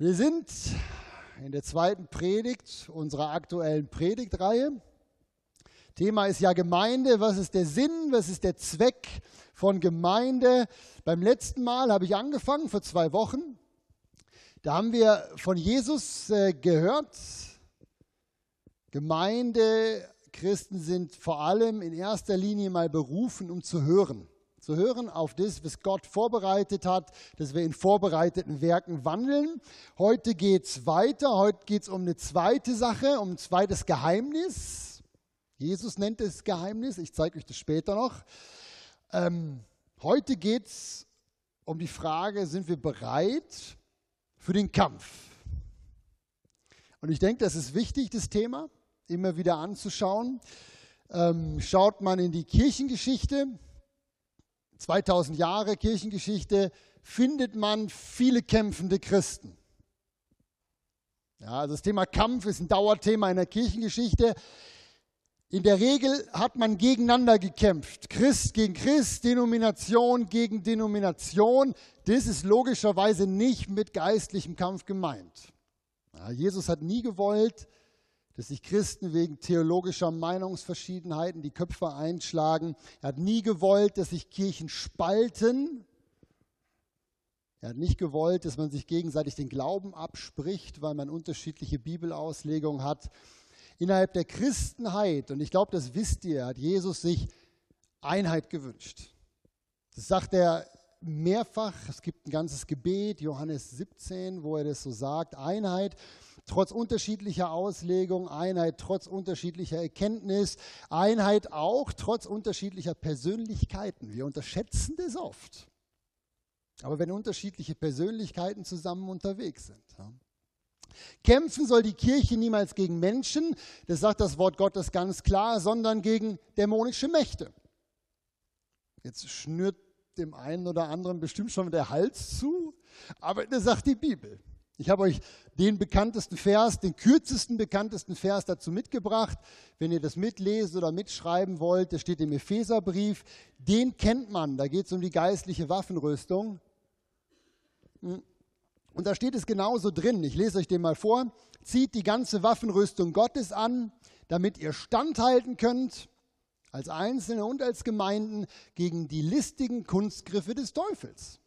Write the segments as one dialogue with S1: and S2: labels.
S1: Wir sind in der zweiten Predigt unserer aktuellen Predigtreihe. Thema ist ja Gemeinde. Was ist der Sinn? Was ist der Zweck von Gemeinde? Beim letzten Mal habe ich angefangen, vor zwei Wochen. Da haben wir von Jesus äh, gehört. Gemeinde, Christen sind vor allem in erster Linie mal berufen, um zu hören zu hören auf das, was Gott vorbereitet hat, dass wir in vorbereiteten Werken wandeln. Heute geht es weiter. Heute geht es um eine zweite Sache, um ein zweites Geheimnis. Jesus nennt es Geheimnis. Ich zeige euch das später noch. Ähm, heute geht es um die Frage, sind wir bereit für den Kampf? Und ich denke, das ist wichtig, das Thema immer wieder anzuschauen. Ähm, schaut man in die Kirchengeschichte, 2000 Jahre Kirchengeschichte findet man viele kämpfende Christen. Ja, also das Thema Kampf ist ein Dauerthema in der Kirchengeschichte. In der Regel hat man gegeneinander gekämpft. Christ gegen Christ, Denomination gegen Denomination. Das ist logischerweise nicht mit geistlichem Kampf gemeint. Ja, Jesus hat nie gewollt, dass sich Christen wegen theologischer Meinungsverschiedenheiten die Köpfe einschlagen. Er hat nie gewollt, dass sich Kirchen spalten. Er hat nicht gewollt, dass man sich gegenseitig den Glauben abspricht, weil man unterschiedliche Bibelauslegungen hat. Innerhalb der Christenheit, und ich glaube, das wisst ihr, hat Jesus sich Einheit gewünscht. Das sagt er mehrfach. Es gibt ein ganzes Gebet, Johannes 17, wo er das so sagt. Einheit trotz unterschiedlicher Auslegung, Einheit trotz unterschiedlicher Erkenntnis, Einheit auch trotz unterschiedlicher Persönlichkeiten. Wir unterschätzen das oft. Aber wenn unterschiedliche Persönlichkeiten zusammen unterwegs sind. Ja. Kämpfen soll die Kirche niemals gegen Menschen, das sagt das Wort Gottes ganz klar, sondern gegen dämonische Mächte. Jetzt schnürt dem einen oder anderen bestimmt schon der Hals zu, aber das sagt die Bibel. Ich habe euch den bekanntesten Vers, den kürzesten bekanntesten Vers dazu mitgebracht. Wenn ihr das mitlesen oder mitschreiben wollt, das steht im Epheserbrief. Den kennt man. Da geht es um die geistliche Waffenrüstung. Und da steht es genauso drin. Ich lese euch den mal vor. Zieht die ganze Waffenrüstung Gottes an, damit ihr standhalten könnt, als Einzelne und als Gemeinden, gegen die listigen Kunstgriffe des Teufels.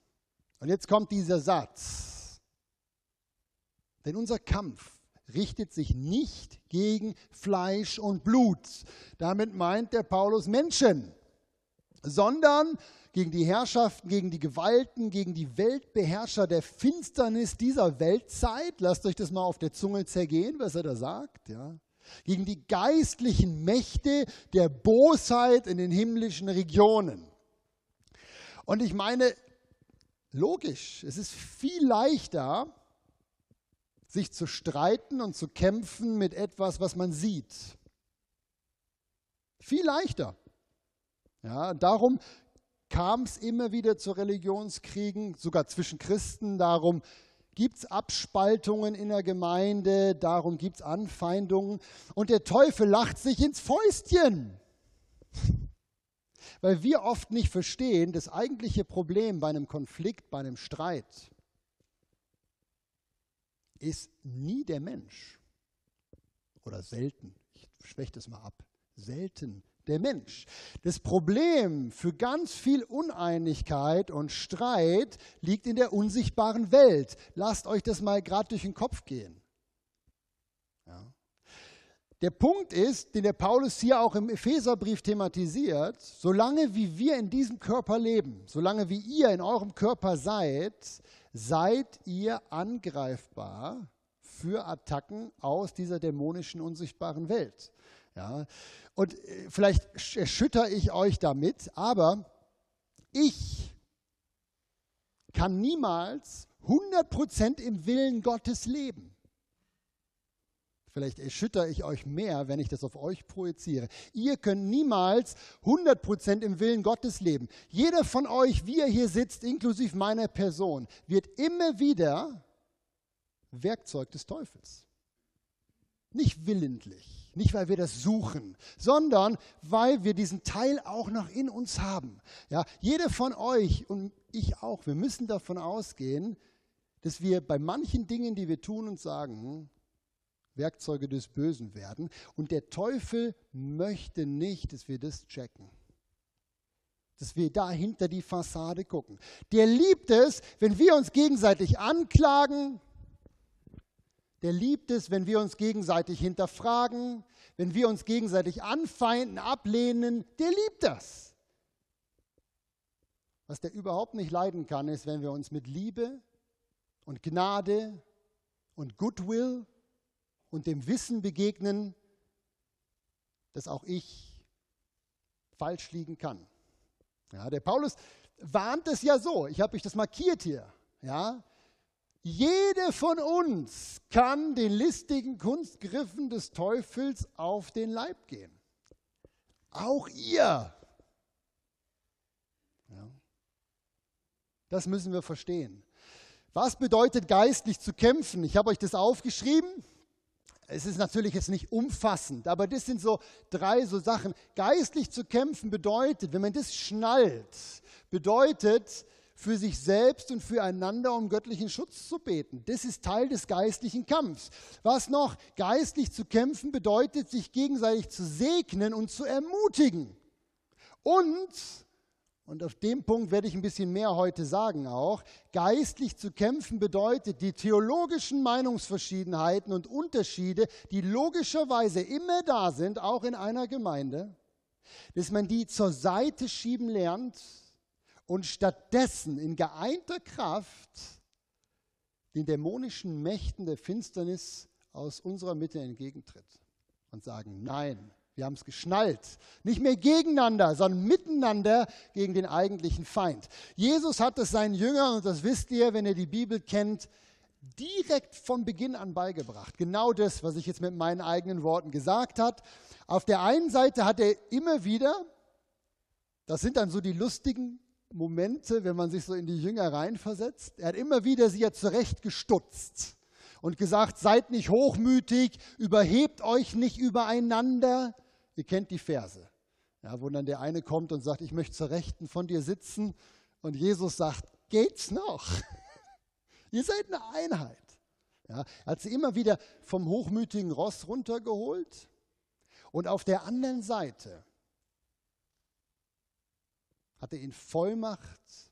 S1: Und jetzt kommt dieser Satz. Denn unser Kampf richtet sich nicht gegen Fleisch und Blut. Damit meint der Paulus Menschen, sondern gegen die Herrschaften, gegen die Gewalten, gegen die Weltbeherrscher der Finsternis dieser Weltzeit. Lasst euch das mal auf der Zunge zergehen, was er da sagt. Ja. Gegen die geistlichen Mächte der Bosheit in den himmlischen Regionen. Und ich meine, logisch, es ist viel leichter, sich zu streiten und zu kämpfen mit etwas, was man sieht. Viel leichter. Ja, darum kam es immer wieder zu Religionskriegen, sogar zwischen Christen. Darum gibt es Abspaltungen in der Gemeinde, darum gibt es Anfeindungen. Und der Teufel lacht sich ins Fäustchen. Weil wir oft nicht verstehen, das eigentliche Problem bei einem Konflikt, bei einem Streit, ist nie der Mensch. Oder selten. Ich schwäche das mal ab. Selten der Mensch. Das Problem für ganz viel Uneinigkeit und Streit liegt in der unsichtbaren Welt. Lasst euch das mal gerade durch den Kopf gehen. Ja. Der Punkt ist, den der Paulus hier auch im Epheserbrief thematisiert, solange wie wir in diesem Körper leben, solange wie ihr in eurem Körper seid, seid ihr angreifbar für Attacken aus dieser dämonischen, unsichtbaren Welt. Ja, und äh, vielleicht erschüttere ich euch damit, aber ich kann niemals 100% im Willen Gottes leben. Vielleicht erschüttere ich euch mehr, wenn ich das auf euch projiziere. Ihr könnt niemals 100% im Willen Gottes leben. Jeder von euch, wie er hier sitzt, inklusive meiner Person, wird immer wieder Werkzeug des Teufels. Nicht willentlich, nicht weil wir das suchen, sondern weil wir diesen Teil auch noch in uns haben. Ja, jeder von euch und ich auch, wir müssen davon ausgehen, dass wir bei manchen Dingen, die wir tun und sagen, hm, Werkzeuge des Bösen werden. Und der Teufel möchte nicht, dass wir das checken. Dass wir da hinter die Fassade gucken. Der liebt es, wenn wir uns gegenseitig anklagen. Der liebt es, wenn wir uns gegenseitig hinterfragen, wenn wir uns gegenseitig anfeinden, ablehnen. Der liebt das. Was der überhaupt nicht leiden kann, ist, wenn wir uns mit Liebe und Gnade und Goodwill und dem Wissen begegnen, dass auch ich falsch liegen kann. Ja, der Paulus warnt es ja so, ich habe euch das markiert hier. Ja, jede von uns kann den listigen Kunstgriffen des Teufels auf den Leib gehen. Auch ihr. Ja. Das müssen wir verstehen. Was bedeutet geistlich zu kämpfen? Ich habe euch das aufgeschrieben. Es ist natürlich jetzt nicht umfassend, aber das sind so drei so Sachen. Geistlich zu kämpfen bedeutet, wenn man das schnallt, bedeutet für sich selbst und füreinander um göttlichen Schutz zu beten. Das ist Teil des geistlichen Kampfs. Was noch? Geistlich zu kämpfen bedeutet, sich gegenseitig zu segnen und zu ermutigen. Und und auf dem Punkt werde ich ein bisschen mehr heute sagen auch. Geistlich zu kämpfen bedeutet, die theologischen Meinungsverschiedenheiten und Unterschiede, die logischerweise immer da sind, auch in einer Gemeinde, dass man die zur Seite schieben lernt und stattdessen in geeinter Kraft den dämonischen Mächten der Finsternis aus unserer Mitte entgegentritt und sagen, nein, wir haben es geschnallt. Nicht mehr gegeneinander, sondern miteinander gegen den eigentlichen Feind. Jesus hat es seinen Jüngern, und das wisst ihr, wenn ihr die Bibel kennt, direkt von Beginn an beigebracht. Genau das, was ich jetzt mit meinen eigenen Worten gesagt habe. Auf der einen Seite hat er immer wieder, das sind dann so die lustigen Momente, wenn man sich so in die Jünger reinversetzt, er hat immer wieder sie ja zurechtgestutzt und gesagt, seid nicht hochmütig, überhebt euch nicht übereinander. Ihr kennt die Verse, ja, wo dann der eine kommt und sagt, ich möchte zur Rechten von dir sitzen. Und Jesus sagt, geht's noch? Ihr seid eine Einheit. Ja, er hat sie immer wieder vom hochmütigen Ross runtergeholt. Und auf der anderen Seite hat er ihnen Vollmacht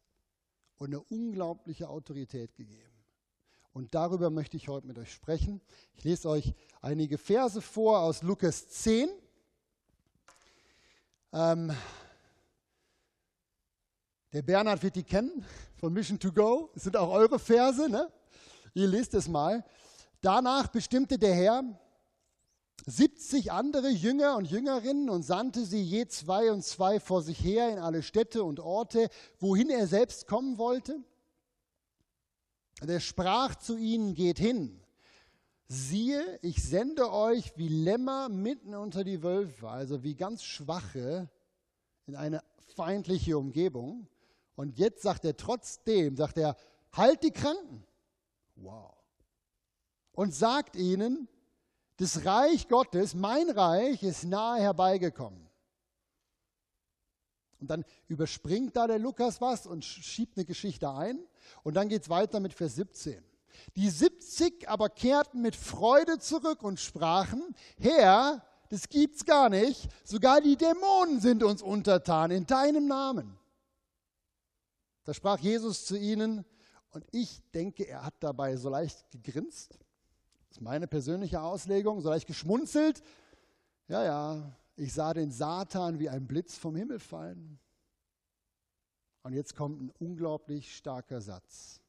S1: und eine unglaubliche Autorität gegeben. Und darüber möchte ich heute mit euch sprechen. Ich lese euch einige Verse vor aus Lukas 10. Ähm, der Bernhard wird die kennen von Mission to Go. Das sind auch eure Verse. Ne? Ihr lest es mal. Danach bestimmte der Herr 70 andere Jünger und Jüngerinnen und sandte sie je zwei und zwei vor sich her in alle Städte und Orte, wohin er selbst kommen wollte. Und er sprach zu ihnen, geht hin. Siehe, ich sende euch wie Lämmer mitten unter die Wölfe, also wie ganz Schwache in eine feindliche Umgebung. Und jetzt sagt er trotzdem, sagt er, halt die Kranken. Wow. Und sagt ihnen, das Reich Gottes, mein Reich, ist nahe herbeigekommen. Und dann überspringt da der Lukas was und schiebt eine Geschichte ein. Und dann geht es weiter mit Vers 17. Die 70 aber kehrten mit Freude zurück und sprachen, Herr, das gibt's gar nicht, sogar die Dämonen sind uns untertan in deinem Namen. Da sprach Jesus zu ihnen und ich denke, er hat dabei so leicht gegrinst. Das ist meine persönliche Auslegung, so leicht geschmunzelt. Ja, ja, ich sah den Satan wie ein Blitz vom Himmel fallen. Und jetzt kommt ein unglaublich starker Satz.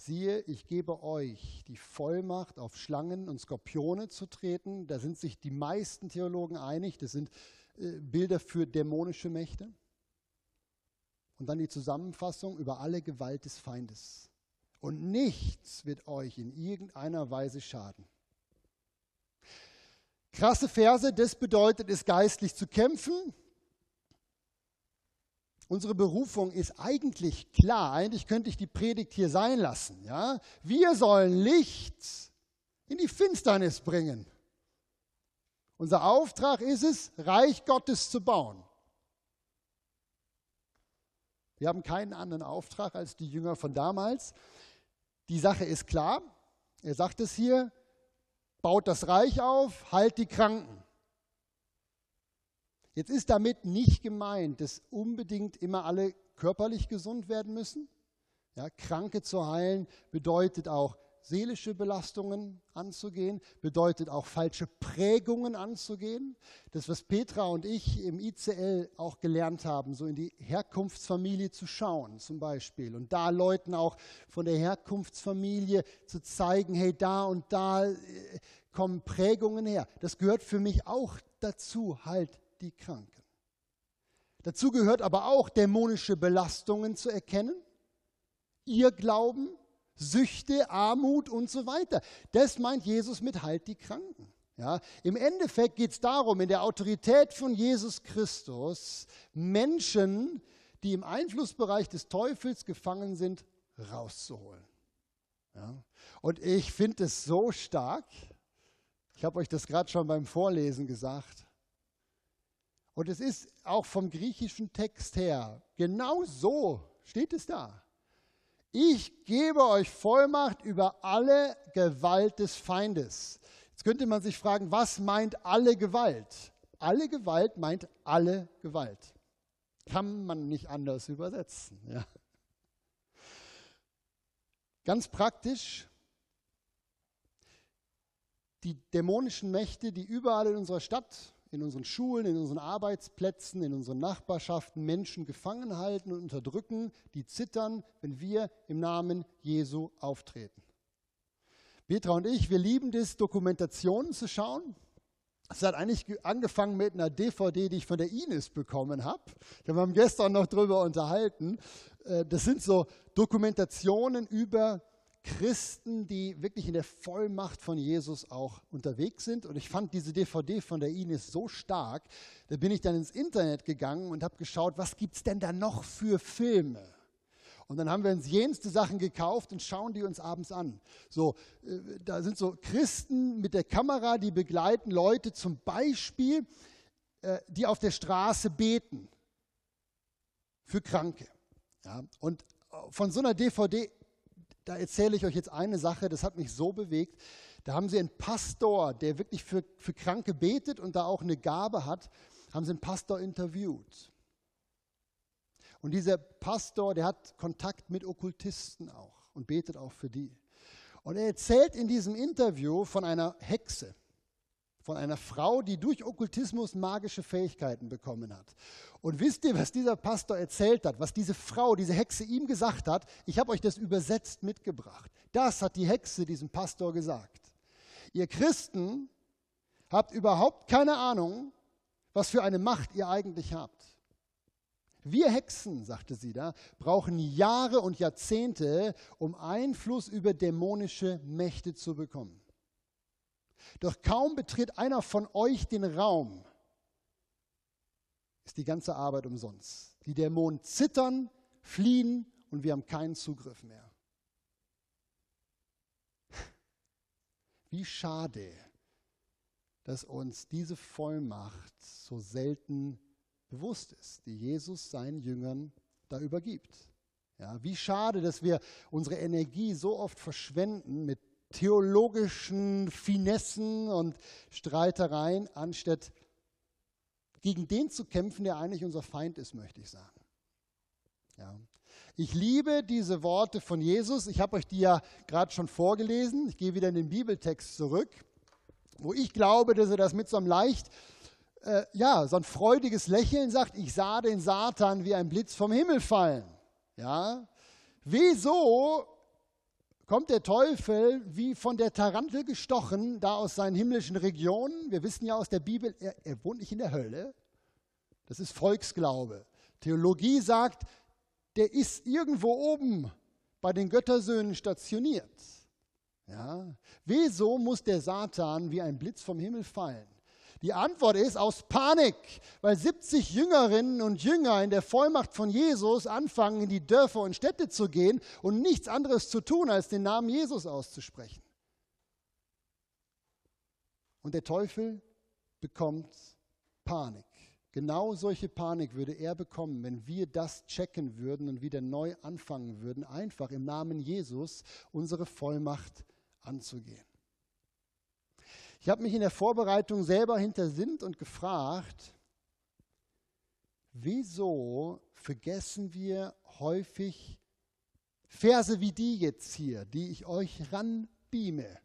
S1: Siehe, ich gebe euch die Vollmacht, auf Schlangen und Skorpione zu treten. Da sind sich die meisten Theologen einig. Das sind äh, Bilder für dämonische Mächte. Und dann die Zusammenfassung über alle Gewalt des Feindes. Und nichts wird euch in irgendeiner Weise schaden. Krasse Verse, das bedeutet es, geistlich zu kämpfen. Unsere Berufung ist eigentlich klar. Eigentlich könnte ich die Predigt hier sein lassen. Ja? Wir sollen Licht in die Finsternis bringen. Unser Auftrag ist es, Reich Gottes zu bauen. Wir haben keinen anderen Auftrag als die Jünger von damals. die Sache ist klar. Er sagt es hier, baut das Reich auf, heilt die Kranken. Jetzt ist damit nicht gemeint, dass unbedingt immer alle körperlich gesund werden müssen. Ja, Kranke zu heilen bedeutet auch seelische Belastungen anzugehen, bedeutet auch falsche Prägungen anzugehen. Das, was Petra und ich im ICL auch gelernt haben, so in die Herkunftsfamilie zu schauen zum Beispiel und da Leuten auch von der Herkunftsfamilie zu zeigen, hey, da und da äh, kommen Prägungen her. Das gehört für mich auch dazu, halt die Kranken. Dazu gehört aber auch dämonische Belastungen zu erkennen, ihr Glauben, Süchte, Armut und so weiter. Das meint Jesus mit Halt die Kranken. Ja, Im Endeffekt geht es darum, in der Autorität von Jesus Christus Menschen, die im Einflussbereich des Teufels gefangen sind, rauszuholen. Ja? Und ich finde es so stark. Ich habe euch das gerade schon beim Vorlesen gesagt. Und es ist auch vom griechischen Text her, genau so steht es da. Ich gebe euch Vollmacht über alle Gewalt des Feindes. Jetzt könnte man sich fragen, was meint alle Gewalt? Alle Gewalt meint alle Gewalt. Kann man nicht anders übersetzen. Ja. Ganz praktisch, die dämonischen Mächte, die überall in unserer Stadt in unseren Schulen, in unseren Arbeitsplätzen, in unseren Nachbarschaften Menschen gefangen halten und unterdrücken, die zittern, wenn wir im Namen Jesu auftreten. Petra und ich, wir lieben es, Dokumentationen zu schauen. Es hat eigentlich angefangen mit einer DVD, die ich von der Ines bekommen habe. Wir haben gestern noch darüber unterhalten. Äh, das sind so Dokumentationen über Christen, die wirklich in der Vollmacht von Jesus auch unterwegs sind. Und ich fand diese DVD von der Ines so stark, da bin ich dann ins Internet gegangen und habe geschaut, was gibt es denn da noch für Filme? Und dann haben wir uns jenste Sachen gekauft und schauen die uns abends an. So, äh, da sind so Christen mit der Kamera, die begleiten Leute zum Beispiel, äh, die auf der Straße beten für Kranke. Ja, und von so einer DVD da erzähle ich euch jetzt eine Sache, das hat mich so bewegt. Da haben sie einen Pastor, der wirklich für, für Kranke betet und da auch eine Gabe hat, haben sie einen Pastor interviewt. Und dieser Pastor, der hat Kontakt mit Okkultisten auch und betet auch für die. Und er erzählt in diesem Interview von einer Hexe von einer Frau, die durch Okkultismus magische Fähigkeiten bekommen hat. Und wisst ihr, was dieser Pastor erzählt hat, was diese Frau, diese Hexe ihm gesagt hat? Ich habe euch das übersetzt mitgebracht. Das hat die Hexe diesem Pastor gesagt. Ihr Christen habt überhaupt keine Ahnung, was für eine Macht ihr eigentlich habt. Wir Hexen, sagte sie da, brauchen Jahre und Jahrzehnte, um Einfluss über dämonische Mächte zu bekommen. Doch kaum betritt einer von euch den Raum, ist die ganze Arbeit umsonst. Die Dämonen zittern, fliehen und wir haben keinen Zugriff mehr. Wie schade, dass uns diese Vollmacht so selten bewusst ist, die Jesus seinen Jüngern da übergibt. Ja, wie schade, dass wir unsere Energie so oft verschwenden mit theologischen Finessen und Streitereien, anstatt gegen den zu kämpfen, der eigentlich unser Feind ist, möchte ich sagen. Ja. Ich liebe diese Worte von Jesus. Ich habe euch die ja gerade schon vorgelesen. Ich gehe wieder in den Bibeltext zurück, wo ich glaube, dass er das mit so einem leicht, äh, ja, so ein freudiges Lächeln sagt, ich sah den Satan wie ein Blitz vom Himmel fallen. Ja. Wieso kommt der Teufel wie von der Tarantel gestochen, da aus seinen himmlischen Regionen. Wir wissen ja aus der Bibel, er, er wohnt nicht in der Hölle. Das ist Volksglaube. Theologie sagt, der ist irgendwo oben bei den Göttersöhnen stationiert. Ja? Wieso muss der Satan wie ein Blitz vom Himmel fallen? Die Antwort ist aus Panik, weil 70 Jüngerinnen und Jünger in der Vollmacht von Jesus anfangen, in die Dörfer und Städte zu gehen und nichts anderes zu tun, als den Namen Jesus auszusprechen. Und der Teufel bekommt Panik. Genau solche Panik würde er bekommen, wenn wir das checken würden und wieder neu anfangen würden, einfach im Namen Jesus unsere Vollmacht anzugehen. Ich habe mich in der Vorbereitung selber hintersinnt und gefragt, wieso vergessen wir häufig Verse wie die jetzt hier, die ich euch ranbeame?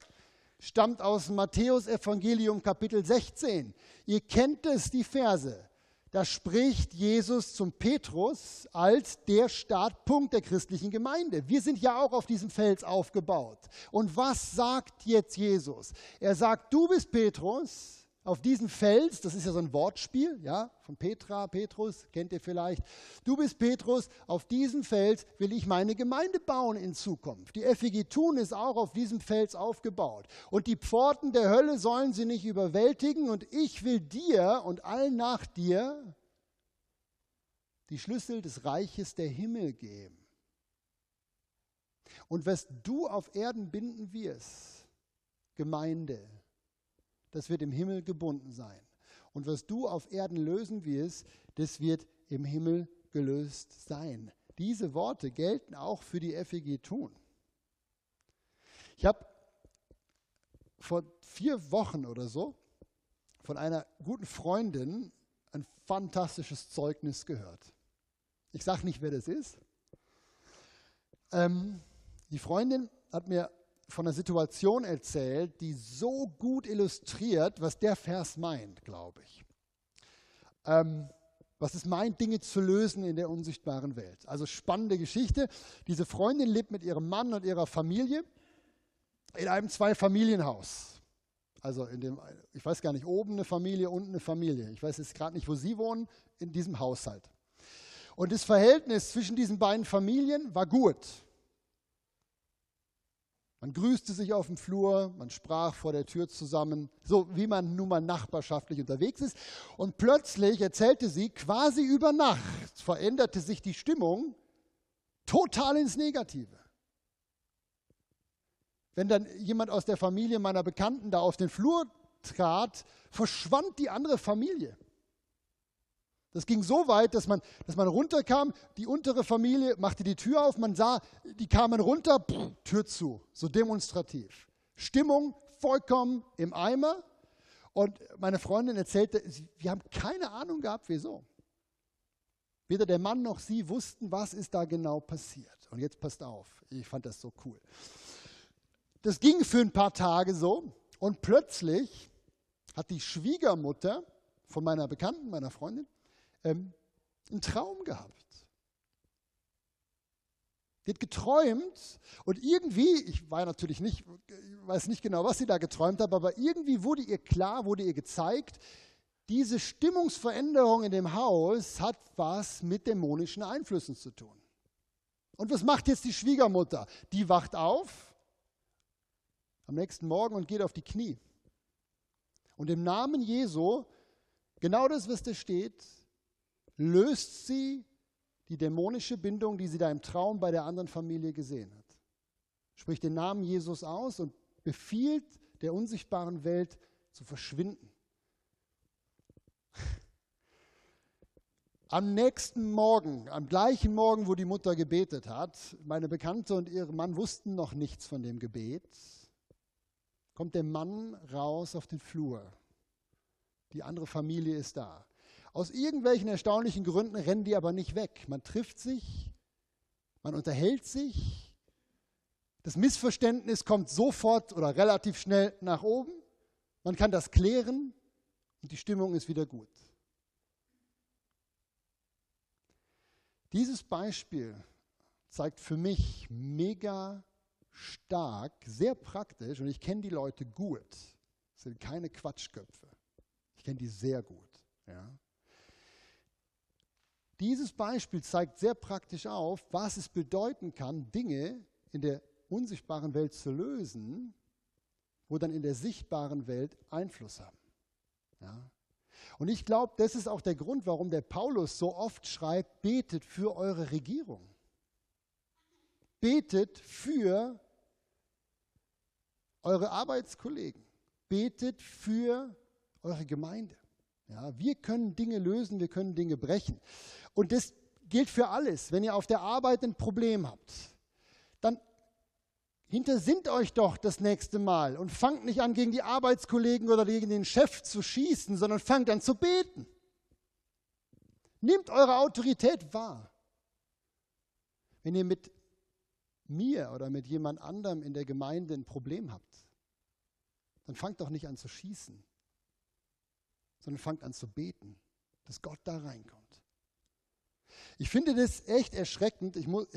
S1: Stammt aus Matthäus Evangelium Kapitel 16. Ihr kennt es, die Verse da spricht Jesus zum Petrus als der Startpunkt der christlichen Gemeinde. Wir sind ja auch auf diesem Fels aufgebaut. Und was sagt jetzt Jesus? Er sagt, du bist Petrus, auf diesem Fels, das ist ja so ein Wortspiel, ja, von Petra, Petrus, kennt ihr vielleicht. Du bist Petrus, auf diesem Fels will ich meine Gemeinde bauen in Zukunft. Die FEG Thun ist auch auf diesem Fels aufgebaut. Und die Pforten der Hölle sollen sie nicht überwältigen. Und ich will dir und allen nach dir die Schlüssel des Reiches der Himmel geben. Und was du auf Erden binden wirst, Gemeinde, das wird im Himmel gebunden sein. Und was du auf Erden lösen wirst, das wird im Himmel gelöst sein. Diese Worte gelten auch für die FEG Tun. Ich habe vor vier Wochen oder so von einer guten Freundin ein fantastisches Zeugnis gehört. Ich sage nicht, wer das ist. Ähm, die Freundin hat mir von einer Situation erzählt, die so gut illustriert, was der Vers meint, glaube ich. Ähm, was es meint, Dinge zu lösen in der unsichtbaren Welt. Also spannende Geschichte. Diese Freundin lebt mit ihrem Mann und ihrer Familie in einem Zweifamilienhaus. Also in dem, ich weiß gar nicht, oben eine Familie, unten eine Familie. Ich weiß jetzt gerade nicht, wo sie wohnen, in diesem Haushalt. Und das Verhältnis zwischen diesen beiden Familien war gut. Man grüßte sich auf dem Flur, man sprach vor der Tür zusammen, so wie man nun mal nachbarschaftlich unterwegs ist. Und plötzlich erzählte sie, quasi über Nacht veränderte sich die Stimmung total ins Negative. Wenn dann jemand aus der Familie meiner Bekannten da auf den Flur trat, verschwand die andere Familie. Das ging so weit, dass man, dass man runterkam, die untere Familie machte die Tür auf, man sah, die kamen runter, pff, Tür zu, so demonstrativ. Stimmung vollkommen im Eimer. Und meine Freundin erzählte, wir haben keine Ahnung gehabt, wieso. Weder der Mann noch sie wussten, was ist da genau passiert. Und jetzt passt auf, ich fand das so cool. Das ging für ein paar Tage so und plötzlich hat die Schwiegermutter von meiner Bekannten, meiner Freundin, ähm, einen Traum gehabt. Die hat geträumt und irgendwie, ich war natürlich nicht, weiß nicht genau, was sie da geträumt hat, aber irgendwie wurde ihr klar, wurde ihr gezeigt, diese Stimmungsveränderung in dem Haus hat was mit dämonischen Einflüssen zu tun. Und was macht jetzt die Schwiegermutter? Die wacht auf am nächsten Morgen und geht auf die Knie. Und im Namen Jesu, genau das, was da steht, löst sie die dämonische Bindung, die sie da im Traum bei der anderen Familie gesehen hat. Spricht den Namen Jesus aus und befiehlt der unsichtbaren Welt zu verschwinden. Am nächsten Morgen, am gleichen Morgen, wo die Mutter gebetet hat, meine Bekannte und ihr Mann wussten noch nichts von dem Gebet, kommt der Mann raus auf den Flur. Die andere Familie ist da. Aus irgendwelchen erstaunlichen Gründen rennen die aber nicht weg. Man trifft sich, man unterhält sich. Das Missverständnis kommt sofort oder relativ schnell nach oben. Man kann das klären und die Stimmung ist wieder gut. Dieses Beispiel zeigt für mich mega stark, sehr praktisch und ich kenne die Leute gut. Das sind keine Quatschköpfe. Ich kenne die sehr gut. Ja. Dieses Beispiel zeigt sehr praktisch auf, was es bedeuten kann, Dinge in der unsichtbaren Welt zu lösen, wo dann in der sichtbaren Welt Einfluss haben. Ja? Und ich glaube, das ist auch der Grund, warum der Paulus so oft schreibt, betet für eure Regierung. Betet für eure Arbeitskollegen. Betet für eure Gemeinde. Ja, wir können Dinge lösen, wir können Dinge brechen. Und das gilt für alles. Wenn ihr auf der Arbeit ein Problem habt, dann hintersinnt euch doch das nächste Mal und fangt nicht an, gegen die Arbeitskollegen oder gegen den Chef zu schießen, sondern fangt an zu beten. Nehmt eure Autorität wahr. Wenn ihr mit mir oder mit jemand anderem in der Gemeinde ein Problem habt, dann fangt doch nicht an zu schießen, sondern fangt an zu beten, dass Gott da reinkommt. Ich finde das echt erschreckend. Ich muss,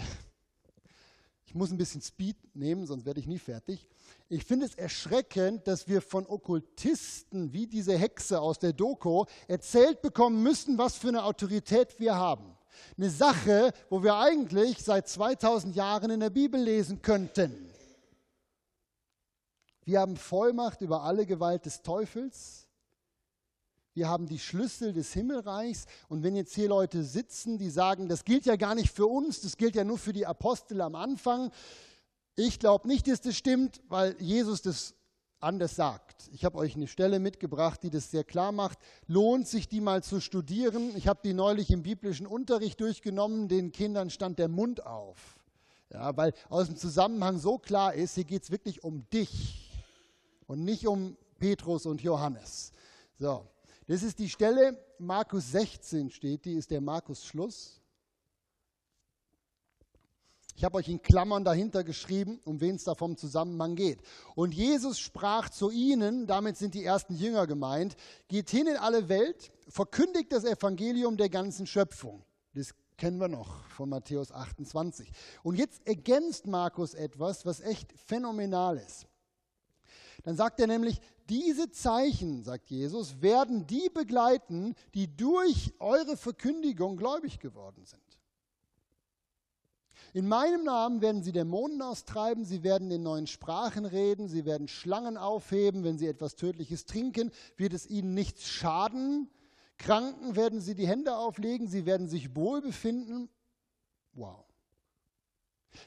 S1: ich muss ein bisschen Speed nehmen, sonst werde ich nie fertig. Ich finde es erschreckend, dass wir von Okkultisten wie diese Hexe aus der Doku erzählt bekommen müssen, was für eine Autorität wir haben. Eine Sache, wo wir eigentlich seit 2000 Jahren in der Bibel lesen könnten. Wir haben Vollmacht über alle Gewalt des Teufels. Wir haben die Schlüssel des Himmelreichs. Und wenn jetzt hier Leute sitzen, die sagen, das gilt ja gar nicht für uns, das gilt ja nur für die Apostel am Anfang. Ich glaube nicht, dass das stimmt, weil Jesus das anders sagt. Ich habe euch eine Stelle mitgebracht, die das sehr klar macht. Lohnt sich die mal zu studieren. Ich habe die neulich im biblischen Unterricht durchgenommen. Den Kindern stand der Mund auf. Ja, weil aus dem Zusammenhang so klar ist, hier geht es wirklich um dich und nicht um Petrus und Johannes. So, das ist die Stelle, Markus 16 steht, die ist der Markus Schluss. Ich habe euch in Klammern dahinter geschrieben, um wen es da vom Zusammenhang geht. Und Jesus sprach zu ihnen, damit sind die ersten Jünger gemeint, geht hin in alle Welt, verkündigt das Evangelium der ganzen Schöpfung. Das kennen wir noch von Matthäus 28. Und jetzt ergänzt Markus etwas, was echt phänomenal ist. Dann sagt er nämlich, diese Zeichen, sagt Jesus, werden die begleiten, die durch eure Verkündigung gläubig geworden sind. In meinem Namen werden sie Dämonen austreiben, sie werden in neuen Sprachen reden, sie werden Schlangen aufheben, wenn sie etwas Tödliches trinken, wird es ihnen nichts schaden. Kranken werden sie die Hände auflegen, sie werden sich wohl befinden. Wow.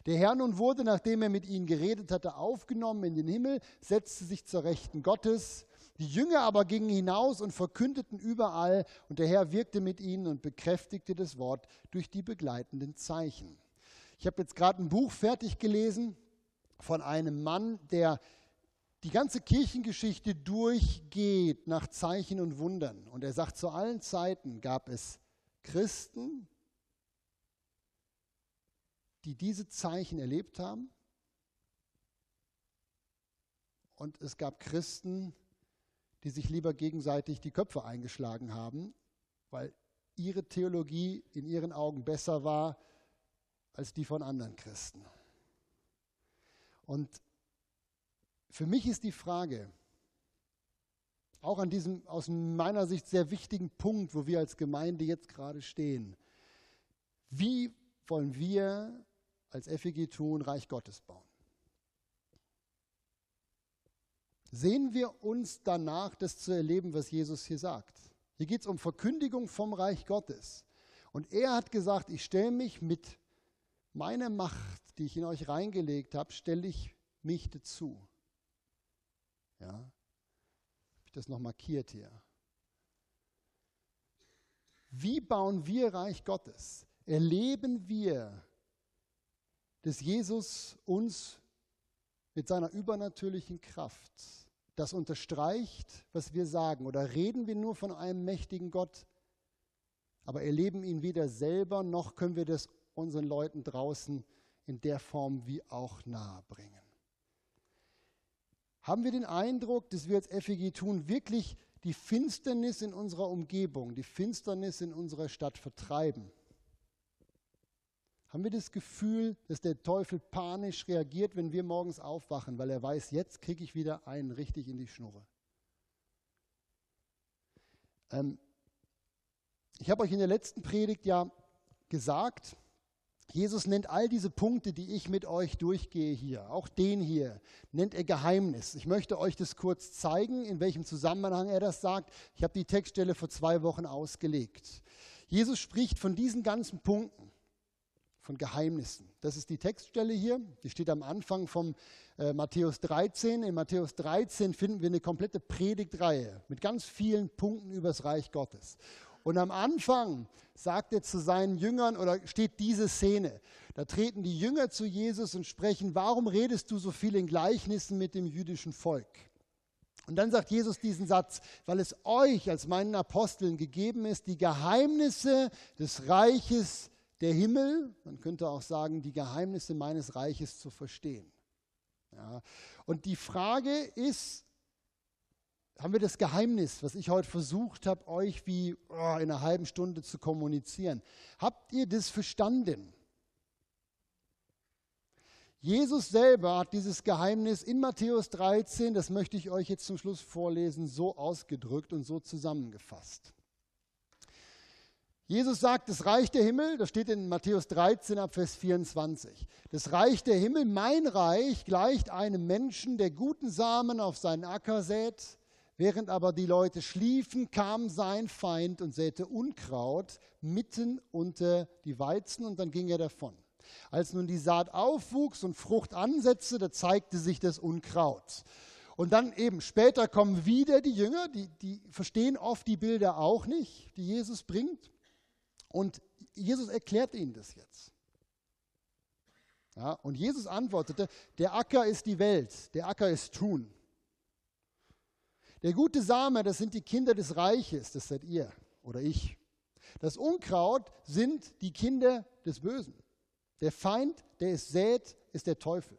S1: Der Herr nun wurde, nachdem er mit ihnen geredet hatte, aufgenommen in den Himmel, setzte sich zur Rechten Gottes. Die Jünger aber gingen hinaus und verkündeten überall, und der Herr wirkte mit ihnen und bekräftigte das Wort durch die begleitenden Zeichen. Ich habe jetzt gerade ein Buch fertig gelesen von einem Mann, der die ganze Kirchengeschichte durchgeht nach Zeichen und Wundern. Und er sagt, zu allen Zeiten gab es Christen, die diese Zeichen erlebt haben. Und es gab Christen, die sich lieber gegenseitig die Köpfe eingeschlagen haben, weil ihre Theologie in ihren Augen besser war als die von anderen Christen. Und für mich ist die Frage, auch an diesem aus meiner Sicht sehr wichtigen Punkt, wo wir als Gemeinde jetzt gerade stehen, wie wollen wir als FEG tun, Reich Gottes bauen? Sehen wir uns danach, das zu erleben, was Jesus hier sagt? Hier geht es um Verkündigung vom Reich Gottes. Und er hat gesagt, ich stelle mich mit meine Macht, die ich in euch reingelegt habe, stelle ich mich dazu. Ja, habe ich das noch markiert hier. Wie bauen wir Reich Gottes? Erleben wir, dass Jesus uns mit seiner übernatürlichen Kraft das unterstreicht, was wir sagen? Oder reden wir nur von einem mächtigen Gott, aber erleben ihn weder selber, noch können wir das unseren Leuten draußen in der Form wie auch nahe bringen. Haben wir den Eindruck, dass wir als FEG tun, wirklich die Finsternis in unserer Umgebung, die Finsternis in unserer Stadt vertreiben? Haben wir das Gefühl, dass der Teufel panisch reagiert, wenn wir morgens aufwachen, weil er weiß, jetzt kriege ich wieder einen richtig in die Schnurre? Ähm, ich habe euch in der letzten Predigt ja gesagt, Jesus nennt all diese Punkte, die ich mit euch durchgehe hier, auch den hier, nennt er Geheimnis. Ich möchte euch das kurz zeigen, in welchem Zusammenhang er das sagt. Ich habe die Textstelle vor zwei Wochen ausgelegt. Jesus spricht von diesen ganzen Punkten, von Geheimnissen. Das ist die Textstelle hier, die steht am Anfang von äh, Matthäus 13. In Matthäus 13 finden wir eine komplette Predigtreihe mit ganz vielen Punkten über das Reich Gottes. Und am Anfang sagt er zu seinen Jüngern oder steht diese Szene. Da treten die Jünger zu Jesus und sprechen, warum redest du so viel in Gleichnissen mit dem jüdischen Volk? Und dann sagt Jesus diesen Satz, weil es euch als meinen Aposteln gegeben ist, die Geheimnisse des Reiches der Himmel, man könnte auch sagen, die Geheimnisse meines Reiches zu verstehen. Ja. Und die Frage ist, haben wir das Geheimnis, was ich heute versucht habe, euch wie oh, in einer halben Stunde zu kommunizieren, habt ihr das verstanden? Jesus selber hat dieses Geheimnis in Matthäus 13, das möchte ich euch jetzt zum Schluss vorlesen, so ausgedrückt und so zusammengefasst. Jesus sagt, das Reich der Himmel, das steht in Matthäus 13 ab Vers 24. Das Reich der Himmel, mein Reich, gleicht einem Menschen, der guten Samen auf seinen Acker sät. Während aber die Leute schliefen, kam sein Feind und säte Unkraut mitten unter die Weizen und dann ging er davon. Als nun die Saat aufwuchs und Frucht ansetzte, da zeigte sich das Unkraut. Und dann eben später kommen wieder die Jünger, die, die verstehen oft die Bilder auch nicht, die Jesus bringt. Und Jesus erklärt ihnen das jetzt. Ja, und Jesus antwortete, der Acker ist die Welt, der Acker ist Tun. Der gute Same, das sind die Kinder des Reiches, das seid ihr oder ich. Das Unkraut sind die Kinder des Bösen. Der Feind, der es sät, ist der Teufel.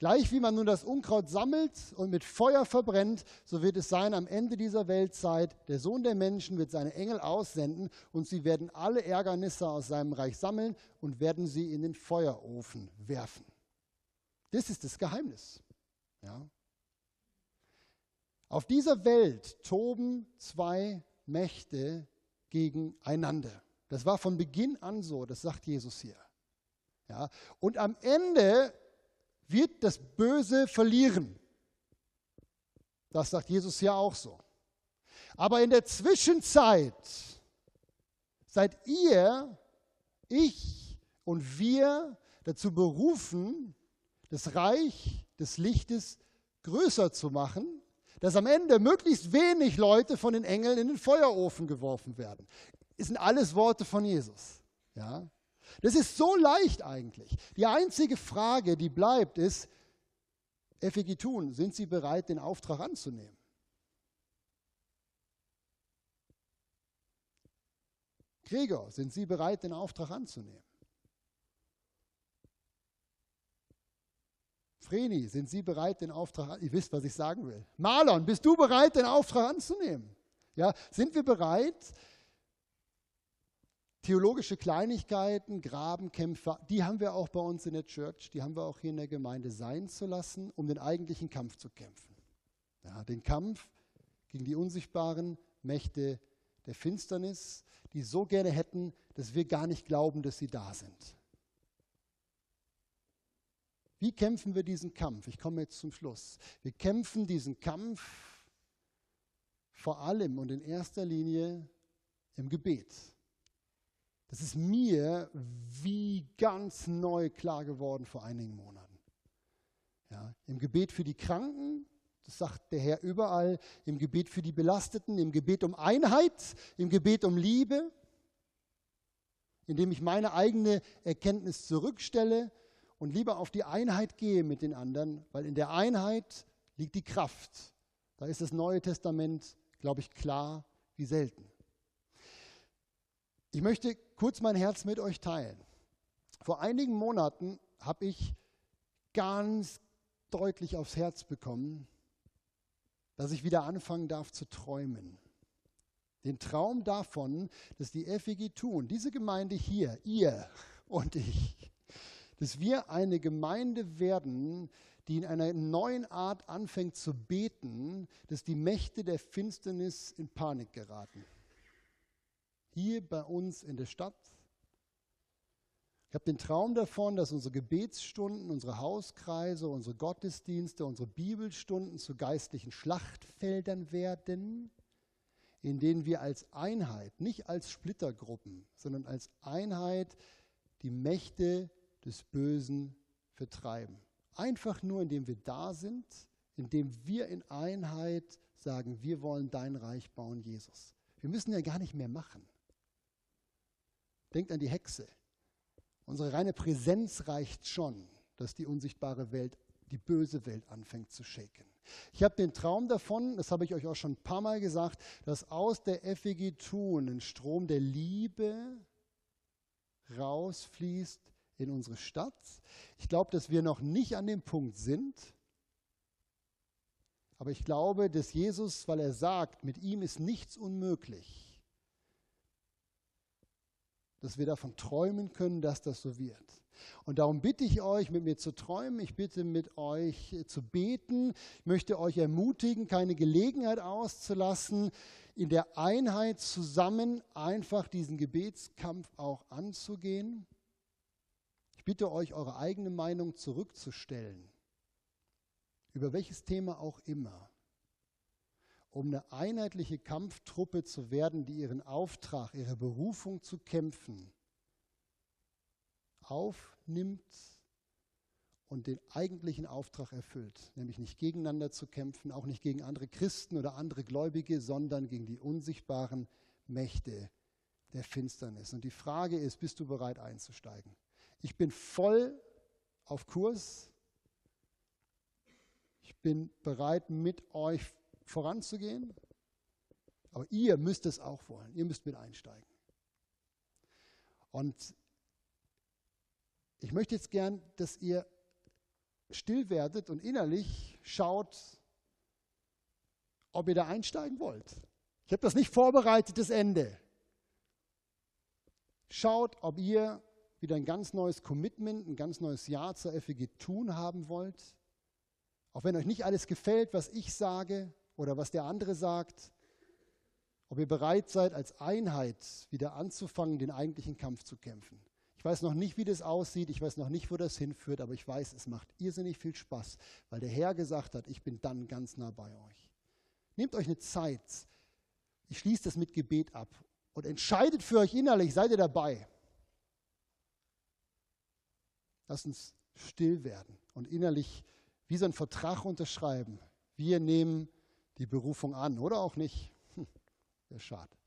S1: Gleich wie man nun das Unkraut sammelt und mit Feuer verbrennt, so wird es sein am Ende dieser Weltzeit. Der Sohn der Menschen wird seine Engel aussenden und sie werden alle Ärgernisse aus seinem Reich sammeln und werden sie in den Feuerofen werfen. Das ist das Geheimnis. Ja. Auf dieser Welt toben zwei Mächte gegeneinander. Das war von Beginn an so, das sagt Jesus hier. Ja, und am Ende wird das Böse verlieren. Das sagt Jesus ja auch so. Aber in der Zwischenzeit seid ihr, ich und wir dazu berufen, das Reich des Lichtes größer zu machen, dass am Ende möglichst wenig Leute von den Engeln in den Feuerofen geworfen werden sind alles Worte von Jesus. Ja? Das ist so leicht eigentlich. Die einzige Frage, die bleibt, ist, Effekitun, sind Sie bereit, den Auftrag anzunehmen? Gregor, sind Sie bereit, den Auftrag anzunehmen? Vreni, sind Sie bereit, den Auftrag anzunehmen? Ihr wisst, was ich sagen will. Marlon, bist du bereit, den Auftrag anzunehmen? Ja, sind wir bereit, Theologische Kleinigkeiten, Grabenkämpfe, die haben wir auch bei uns in der Church, die haben wir auch hier in der Gemeinde sein zu lassen, um den eigentlichen Kampf zu kämpfen. Ja, den Kampf gegen die unsichtbaren Mächte der Finsternis, die so gerne hätten, dass wir gar nicht glauben, dass sie da sind. Wie kämpfen wir diesen Kampf? Ich komme jetzt zum Schluss. Wir kämpfen diesen Kampf vor allem und in erster Linie im Gebet. Das ist mir wie ganz neu klar geworden vor einigen Monaten. Ja, Im Gebet für die Kranken, das sagt der Herr überall, im Gebet für die Belasteten, im Gebet um Einheit, im Gebet um Liebe, indem ich meine eigene Erkenntnis zurückstelle und lieber auf die Einheit gehe mit den anderen, weil in der Einheit liegt die Kraft. Da ist das Neue Testament, glaube ich, klar wie selten. Ich möchte kurz mein Herz mit euch teilen. Vor einigen Monaten habe ich ganz deutlich aufs Herz bekommen, dass ich wieder anfangen darf zu träumen. Den Traum davon, dass die FEG tun, diese Gemeinde hier, ihr und ich, dass wir eine Gemeinde werden, die in einer neuen Art anfängt zu beten, dass die Mächte der Finsternis in Panik geraten hier bei uns in der Stadt. Ich habe den Traum davon, dass unsere Gebetsstunden, unsere Hauskreise, unsere Gottesdienste, unsere Bibelstunden zu geistlichen Schlachtfeldern werden, in denen wir als Einheit, nicht als Splittergruppen, sondern als Einheit die Mächte des Bösen vertreiben. Einfach nur, indem wir da sind, indem wir in Einheit sagen, wir wollen dein Reich bauen, Jesus. Wir müssen ja gar nicht mehr machen. Denkt an die Hexe. Unsere reine Präsenz reicht schon, dass die unsichtbare Welt, die böse Welt anfängt zu shaken. Ich habe den Traum davon, das habe ich euch auch schon ein paar Mal gesagt, dass aus der FEG Thun ein Strom der Liebe rausfließt in unsere Stadt. Ich glaube, dass wir noch nicht an dem Punkt sind, aber ich glaube, dass Jesus, weil er sagt, mit ihm ist nichts unmöglich, dass wir davon träumen können, dass das so wird. Und darum bitte ich euch, mit mir zu träumen. Ich bitte mit euch zu beten. Ich möchte euch ermutigen, keine Gelegenheit auszulassen, in der Einheit zusammen einfach diesen Gebetskampf auch anzugehen. Ich bitte euch, eure eigene Meinung zurückzustellen, über welches Thema auch immer, um eine einheitliche Kampftruppe zu werden, die ihren Auftrag, ihre Berufung zu kämpfen, aufnimmt und den eigentlichen Auftrag erfüllt, nämlich nicht gegeneinander zu kämpfen, auch nicht gegen andere Christen oder andere Gläubige, sondern gegen die unsichtbaren Mächte der Finsternis. Und die Frage ist, bist du bereit einzusteigen? Ich bin voll auf Kurs. Ich bin bereit, mit euch voranzugehen. Aber ihr müsst es auch wollen. Ihr müsst mit einsteigen. Und ich möchte jetzt gern, dass ihr still werdet und innerlich schaut, ob ihr da einsteigen wollt. Ich habe das nicht vorbereitet, das Ende. Schaut, ob ihr wieder ein ganz neues Commitment, ein ganz neues Jahr zur FEG tun haben wollt. Auch wenn euch nicht alles gefällt, was ich sage oder was der andere sagt, ob ihr bereit seid, als Einheit wieder anzufangen, den eigentlichen Kampf zu kämpfen. Ich weiß noch nicht, wie das aussieht, ich weiß noch nicht, wo das hinführt, aber ich weiß, es macht irrsinnig viel Spaß, weil der Herr gesagt hat, ich bin dann ganz nah bei euch. Nehmt euch eine Zeit, ich schließe das mit Gebet ab und entscheidet für euch innerlich, seid ihr dabei. Lass uns still werden und innerlich wie so ein Vertrag unterschreiben. Wir nehmen die Berufung an oder auch nicht. Hm, wäre schade.